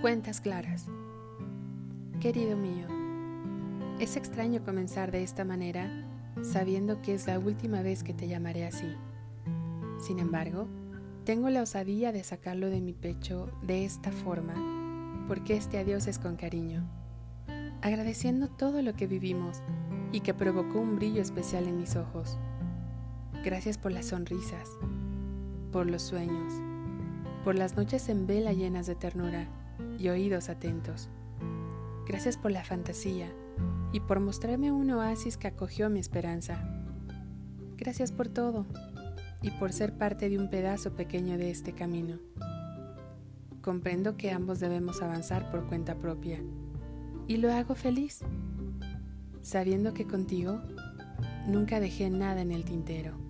Cuentas claras. Querido mío, es extraño comenzar de esta manera sabiendo que es la última vez que te llamaré así. Sin embargo, tengo la osadía de sacarlo de mi pecho de esta forma porque este adiós es con cariño, agradeciendo todo lo que vivimos y que provocó un brillo especial en mis ojos. Gracias por las sonrisas, por los sueños, por las noches en vela llenas de ternura y oídos atentos. Gracias por la fantasía y por mostrarme un oasis que acogió mi esperanza. Gracias por todo y por ser parte de un pedazo pequeño de este camino. Comprendo que ambos debemos avanzar por cuenta propia y lo hago feliz, sabiendo que contigo nunca dejé nada en el tintero.